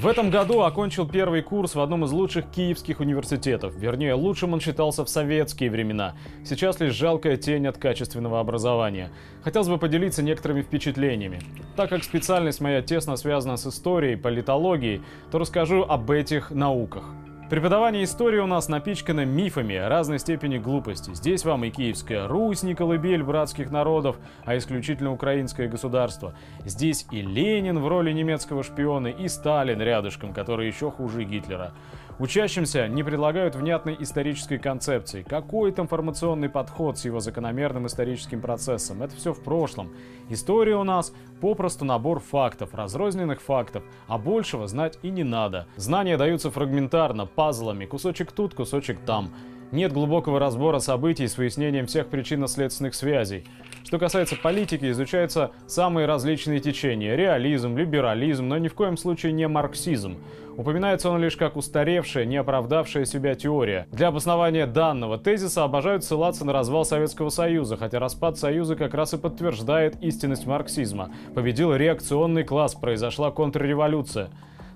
В этом году окончил первый курс в одном из лучших киевских университетов. Вернее, лучшим он считался в советские времена. Сейчас лишь жалкая тень от качественного образования. Хотелось бы поделиться некоторыми впечатлениями. Так как специальность моя тесно связана с историей, политологией, то расскажу об этих науках. Преподавание истории у нас напичкано мифами разной степени глупости. Здесь вам и Киевская Русь, не колыбель братских народов, а исключительно украинское государство. Здесь и Ленин в роли немецкого шпиона, и Сталин рядышком, который еще хуже Гитлера. Учащимся не предлагают внятной исторической концепции. Какой то информационный подход с его закономерным историческим процессом? Это все в прошлом. История у нас попросту набор фактов, разрозненных фактов, а большего знать и не надо. Знания даются фрагментарно, пазлами, кусочек тут, кусочек там. Нет глубокого разбора событий с выяснением всех причинно-следственных связей. Что касается политики, изучаются самые различные течения – реализм, либерализм, но ни в коем случае не марксизм. Упоминается он лишь как устаревшая, не оправдавшая себя теория. Для обоснования данного тезиса обожают ссылаться на развал Советского Союза, хотя распад Союза как раз и подтверждает истинность марксизма. Победил реакционный класс, произошла контрреволюция.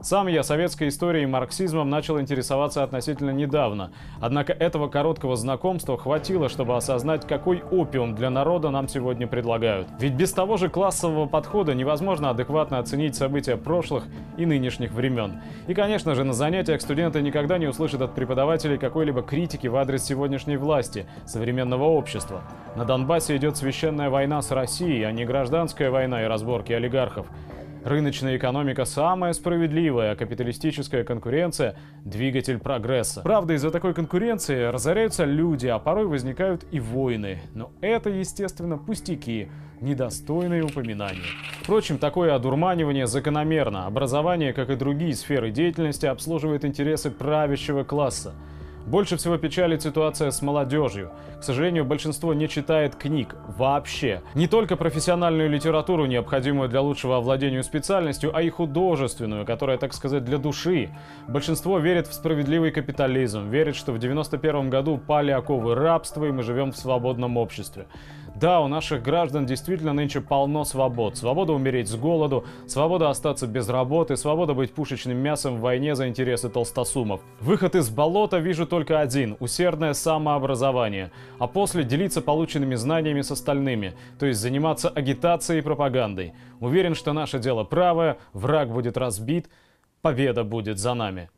Сам я советской историей и марксизмом начал интересоваться относительно недавно. Однако этого короткого знакомства хватило, чтобы осознать, какой опиум для народа нам сегодня предлагают. Ведь без того же классового подхода невозможно адекватно оценить события прошлых и нынешних времен. И, конечно же, на занятиях студенты никогда не услышат от преподавателей какой-либо критики в адрес сегодняшней власти, современного общества. На Донбассе идет священная война с Россией, а не гражданская война и разборки олигархов. Рыночная экономика самая справедливая, а капиталистическая конкуренция – двигатель прогресса. Правда, из-за такой конкуренции разоряются люди, а порой возникают и войны. Но это, естественно, пустяки, недостойные упоминания. Впрочем, такое одурманивание закономерно. Образование, как и другие сферы деятельности, обслуживает интересы правящего класса. Больше всего печалит ситуация с молодежью. К сожалению, большинство не читает книг вообще. Не только профессиональную литературу, необходимую для лучшего овладения специальностью, а и художественную, которая, так сказать, для души. Большинство верит в справедливый капитализм, верит, что в 91 году пали оковы рабства и мы живем в свободном обществе. Да, у наших граждан действительно нынче полно свобод. Свобода умереть с голоду, свобода остаться без работы, свобода быть пушечным мясом в войне за интересы толстосумов. Выход из болота вижу только один – усердное самообразование. А после делиться полученными знаниями с остальными, то есть заниматься агитацией и пропагандой. Уверен, что наше дело правое, враг будет разбит, победа будет за нами.